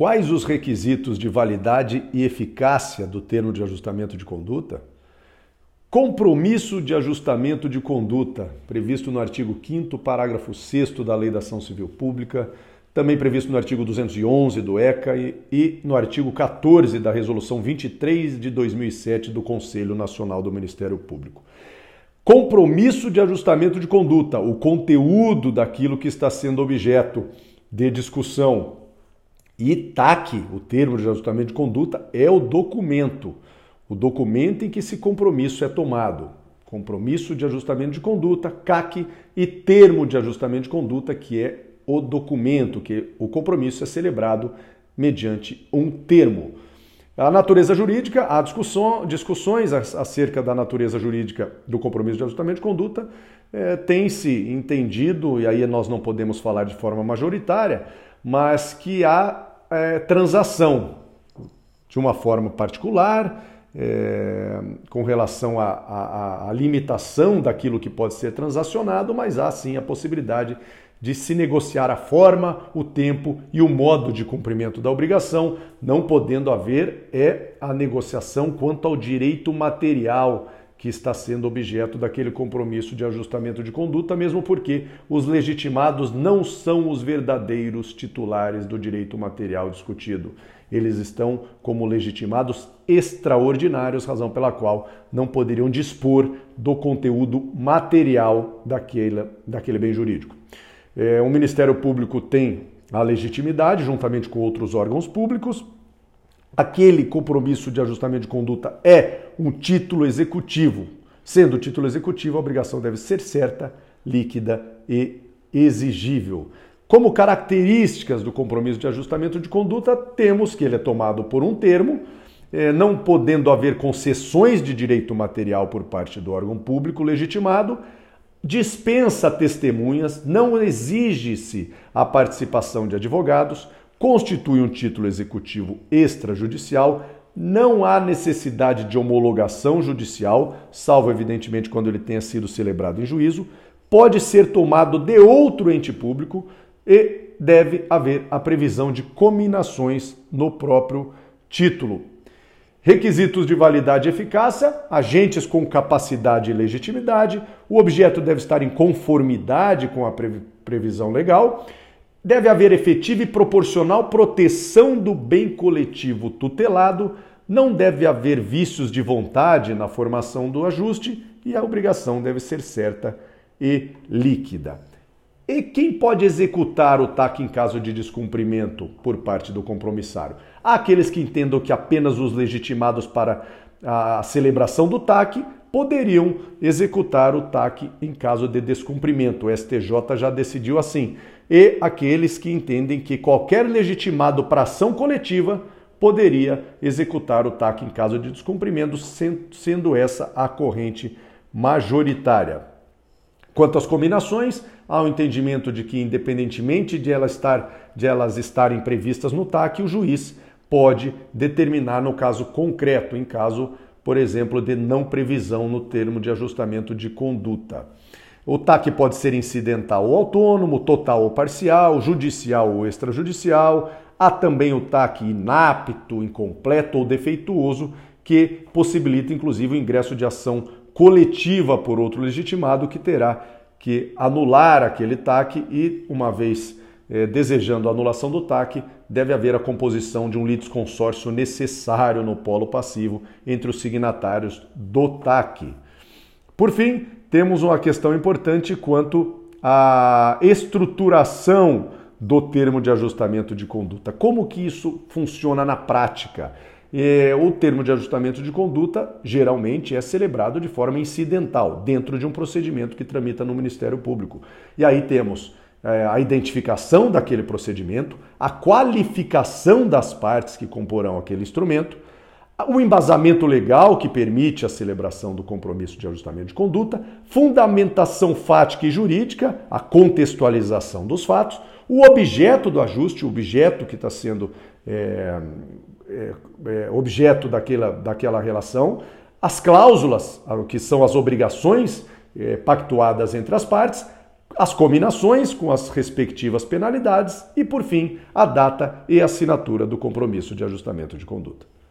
Quais os requisitos de validade e eficácia do termo de ajustamento de conduta? Compromisso de ajustamento de conduta, previsto no artigo 5 parágrafo 6 da Lei da Ação Civil Pública, também previsto no artigo 211 do ECA e, e, no artigo 14 da Resolução 23 de 2007 do Conselho Nacional do Ministério Público. Compromisso de ajustamento de conduta, o conteúdo daquilo que está sendo objeto de discussão. E TAC, o termo de ajustamento de conduta, é o documento o documento em que esse compromisso é tomado. Compromisso de ajustamento de conduta, CAC, e termo de ajustamento de conduta, que é o documento, que o compromisso é celebrado mediante um termo. A natureza jurídica, há discussão, discussões acerca da natureza jurídica do compromisso de ajustamento de conduta. É, tem-se entendido, e aí nós não podemos falar de forma majoritária, mas que há é, transação de uma forma particular, é, com relação à limitação daquilo que pode ser transacionado, mas há sim a possibilidade de se negociar a forma, o tempo e o modo de cumprimento da obrigação, não podendo haver é a negociação quanto ao direito material que está sendo objeto daquele compromisso de ajustamento de conduta, mesmo porque os legitimados não são os verdadeiros titulares do direito material discutido. Eles estão como legitimados extraordinários, razão pela qual não poderiam dispor do conteúdo material daquele, daquele bem jurídico. É, o Ministério Público tem a legitimidade, juntamente com outros órgãos públicos, aquele compromisso de ajustamento de conduta é um título executivo. Sendo título executivo, a obrigação deve ser certa, líquida e exigível. Como características do compromisso de ajustamento de conduta, temos que ele é tomado por um termo, eh, não podendo haver concessões de direito material por parte do órgão público legitimado, dispensa testemunhas, não exige-se a participação de advogados, constitui um título executivo extrajudicial, não há necessidade de homologação judicial, salvo evidentemente quando ele tenha sido celebrado em juízo, pode ser tomado de outro ente público e deve haver a previsão de cominações no próprio título. Requisitos de validade e eficácia: agentes com capacidade e legitimidade, o objeto deve estar em conformidade com a previsão legal Deve haver efetiva e proporcional proteção do bem coletivo tutelado, não deve haver vícios de vontade na formação do ajuste e a obrigação deve ser certa e líquida. E quem pode executar o TAC em caso de descumprimento por parte do compromissário? Há aqueles que entendam que apenas os legitimados para a celebração do TAC poderiam executar o TAC em caso de descumprimento. O STJ já decidiu assim e aqueles que entendem que qualquer legitimado para ação coletiva poderia executar o TAC em caso de descumprimento, sendo essa a corrente majoritária. Quanto às combinações, há o um entendimento de que, independentemente de, ela estar, de elas estarem previstas no TAC, o juiz pode determinar no caso concreto, em caso, por exemplo, de não previsão no termo de ajustamento de conduta. O TAC pode ser incidental ou autônomo, total ou parcial, judicial ou extrajudicial. Há também o TAC inapto, incompleto ou defeituoso, que possibilita inclusive o ingresso de ação coletiva por outro legitimado que terá que anular aquele TAC e, uma vez eh, desejando a anulação do TAC, deve haver a composição de um litisconsórcio necessário no polo passivo entre os signatários do TAC. Por fim, temos uma questão importante quanto à estruturação do termo de ajustamento de conduta. Como que isso funciona na prática? É, o termo de ajustamento de conduta geralmente é celebrado de forma incidental, dentro de um procedimento que tramita no Ministério Público. E aí temos é, a identificação daquele procedimento, a qualificação das partes que comporão aquele instrumento, o embasamento legal que permite a celebração do compromisso de ajustamento de conduta, fundamentação fática e jurídica, a contextualização dos fatos, o objeto do ajuste, o objeto que está sendo é, é, é, objeto daquela, daquela relação, as cláusulas, que são as obrigações é, pactuadas entre as partes, as combinações com as respectivas penalidades e, por fim, a data e assinatura do compromisso de ajustamento de conduta.